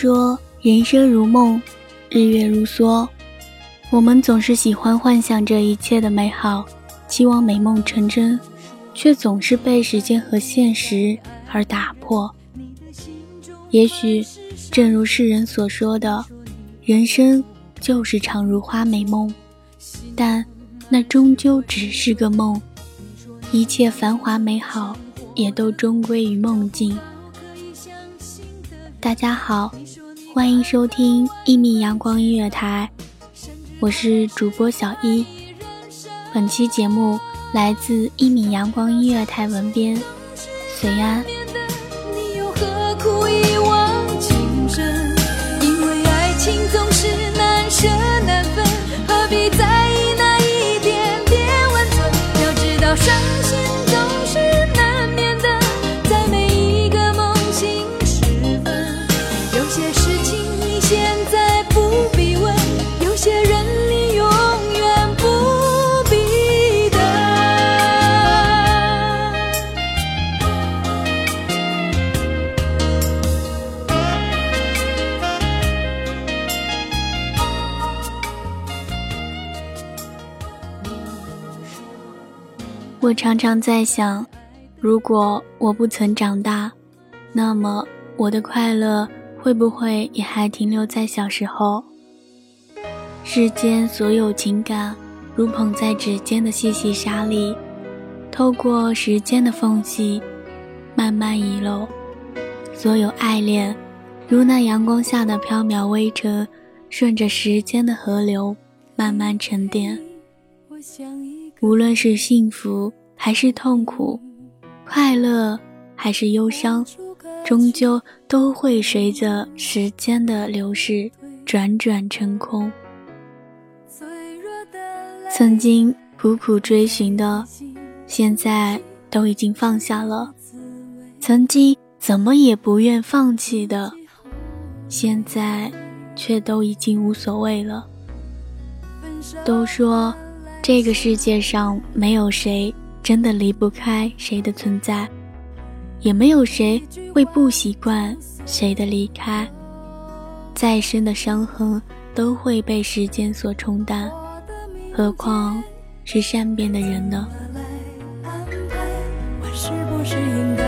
说人生如梦，日月如梭。我们总是喜欢幻想着一切的美好，期望美梦成真，却总是被时间和现实而打破。也许，正如世人所说的，人生就是场如花美梦，但那终究只是个梦，一切繁华美好也都终归于梦境。大家好，欢迎收听一米阳光音乐台，我是主播小一。本期节目来自一米阳光音乐台文编随安。你又何苦一我常常在想，如果我不曾长大，那么我的快乐会不会也还停留在小时候？世间所有情感，如捧在指尖的细细沙粒，透过时间的缝隙，慢慢遗漏。所有爱恋，如那阳光下的飘渺微尘，顺着时间的河流，慢慢沉淀。无论是幸福还是痛苦，快乐还是忧伤，终究都会随着时间的流逝转转成空。曾经苦苦追寻的，现在都已经放下了；曾经怎么也不愿放弃的，现在却都已经无所谓了。都说。这个世界上没有谁真的离不开谁的存在，也没有谁会不习惯谁的离开。再深的伤痕都会被时间所冲淡，何况是善变的人呢？我是不是应该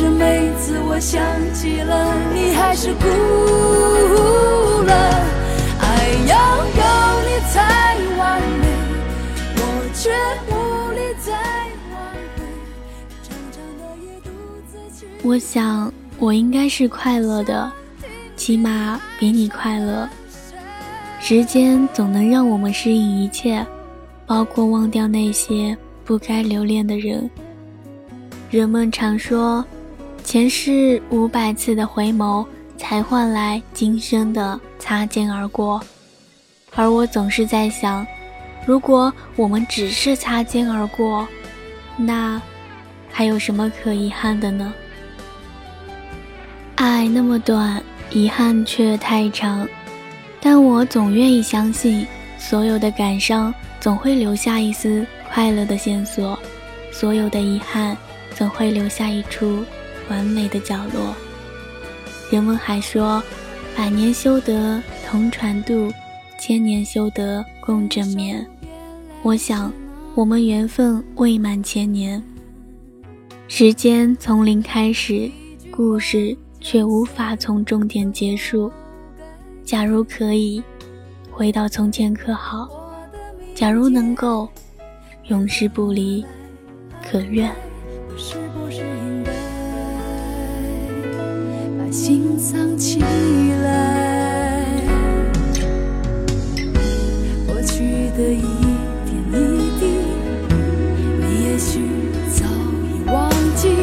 是每次我想起了，你还是哭了。爱要有你才完美，我却无力再挽回。我想，我应该是快乐的，起码比你快乐。时间总能让我们适应一切，包括忘掉那些不该留恋的人。人们常说，前世五百次的回眸，才换来今生的擦肩而过。而我总是在想，如果我们只是擦肩而过，那还有什么可遗憾的呢？爱那么短，遗憾却太长。但我总愿意相信，所有的感伤总会留下一丝快乐的线索，所有的遗憾总会留下一处完美的角落。人们还说，百年修得同船渡，千年修得共枕眠。我想，我们缘分未满千年，时间从零开始，故事却无法从终点结束。假如可以回到从前可好？假如能够永世不离，可愿？心藏起来？过去的一点一滴，你也许早已忘记。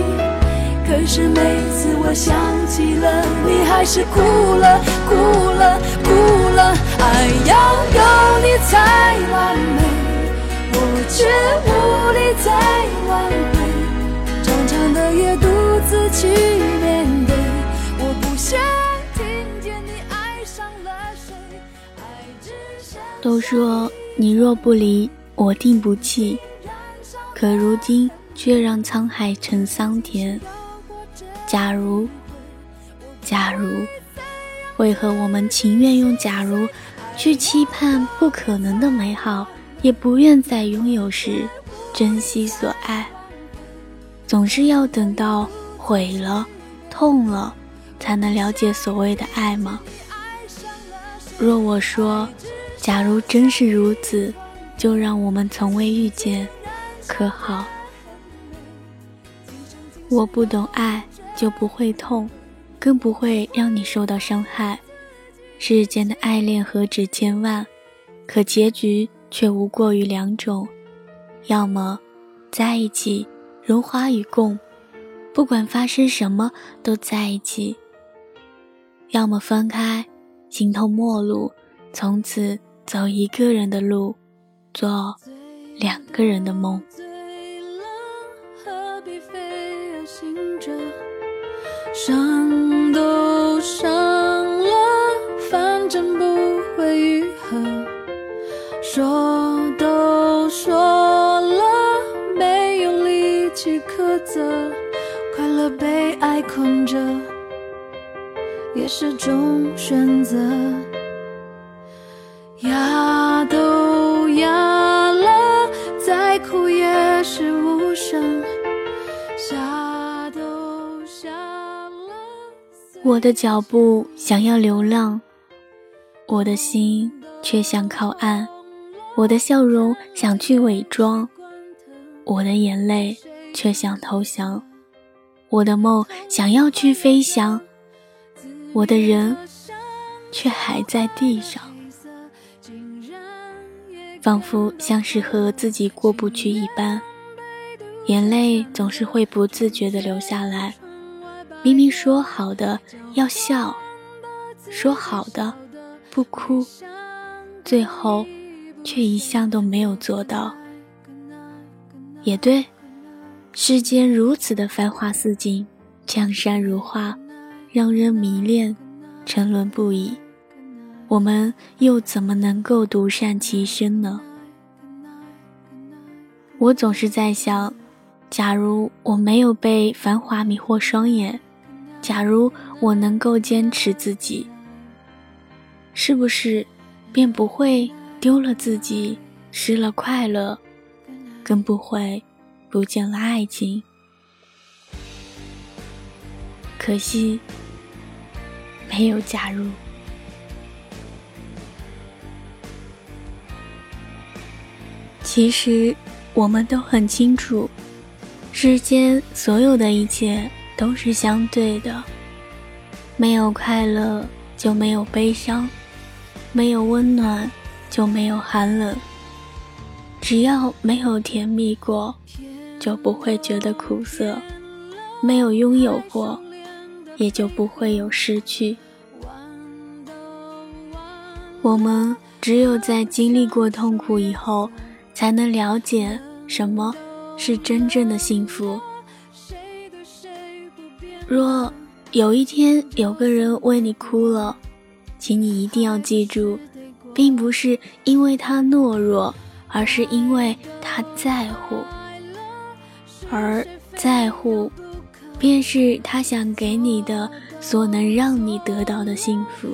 可是每次我想起了，你还是哭了，哭了，哭了。爱要有你才完美，我却无力再挽回。长长的夜独自去面对，都说你若不离，我定不弃。可如今却让沧海成桑田。假如，假如，为何我们情愿用假如去期盼不可能的美好，也不愿在拥有时珍惜所爱？总是要等到毁了、痛了，才能了解所谓的爱吗？若我说，假如真是如此，就让我们从未遇见，可好？我不懂爱。就不会痛，更不会让你受到伤害。世间的爱恋何止千万，可结局却无过于两种：要么在一起，荣华与共，不管发生什么都在一起；要么分开，形同陌路，从此走一个人的路，做两个人的梦。伤都伤了，反正不会愈合。说都说了，没有力气苛责。快乐被爱困着，也是种选择。压都压了，再哭也是无声。我的脚步想要流浪，我的心却想靠岸；我的笑容想去伪装，我的眼泪却想投降；我的梦想要去飞翔，我的人却还在地上，仿佛像是和自己过不去一般，眼泪总是会不自觉地流下来。明明说好的要笑，说好的不哭，最后却一项都没有做到。也对，世间如此的繁华似锦，江山如画，让人迷恋，沉沦不已。我们又怎么能够独善其身呢？我总是在想，假如我没有被繁华迷惑双眼。假如我能够坚持自己，是不是便不会丢了自己，失了快乐，更不会不见了爱情？可惜没有假如。其实我们都很清楚，世间所有的一切。都是相对的，没有快乐就没有悲伤，没有温暖，就没有寒冷。只要没有甜蜜过，就不会觉得苦涩；没有拥有过，也就不会有失去。我们只有在经历过痛苦以后，才能了解什么是真正的幸福。若有一天有个人为你哭了，请你一定要记住，并不是因为他懦弱，而是因为他在乎，而在乎，便是他想给你的所能让你得到的幸福。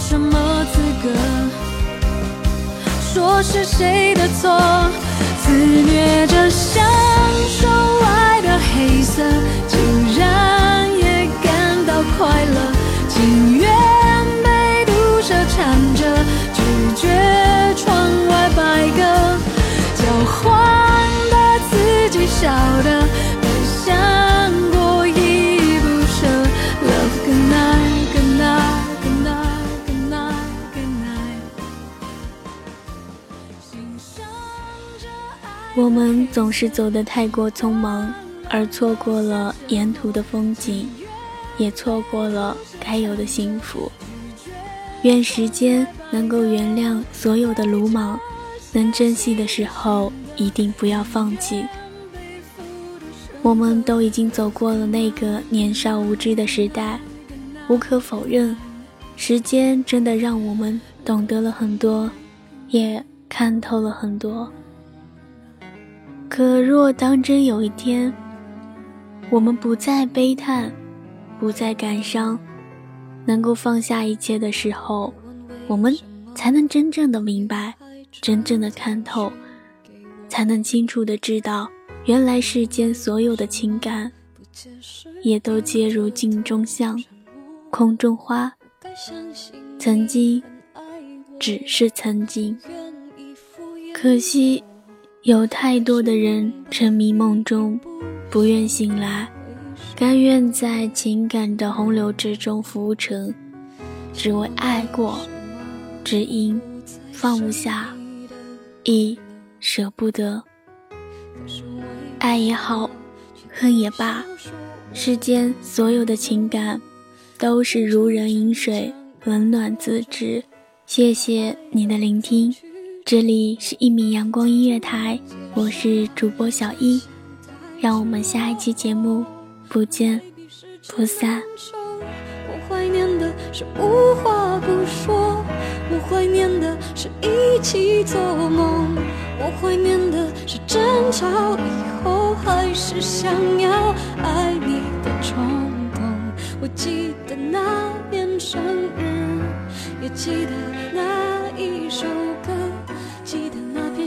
什么资格说是谁的错？自虐着享受爱的黑色，竟然也感到快乐，情愿被毒蛇缠着，拒绝窗外白鸽，交换把自己笑得。想过我们总是走得太过匆忙，而错过了沿途的风景，也错过了该有的幸福。愿时间能够原谅所有的鲁莽，能珍惜的时候，一定不要放弃。我们都已经走过了那个年少无知的时代，无可否认，时间真的让我们懂得了很多，也看透了很多。可若当真有一天，我们不再悲叹，不再感伤，能够放下一切的时候，我们才能真正的明白，真正的看透，才能清楚的知道。原来世间所有的情感，也都皆如镜中香，空中花。曾经，只是曾经。可惜，有太多的人沉迷梦中，不愿醒来，甘愿在情感的洪流之中浮沉，只为爱过，只因放不下，亦舍不得。爱也好，恨也罢，世间所有的情感，都是如人饮水，冷暖自知。谢谢你的聆听，这里是一米阳光音乐台，我是主播小一，让我们下一期节目不见不散。我怀念的是无话不说，我怀念的是一起做梦，我怀念的是争吵以后。还是想要爱你的冲动。我记得那年生日，也记得那一首歌，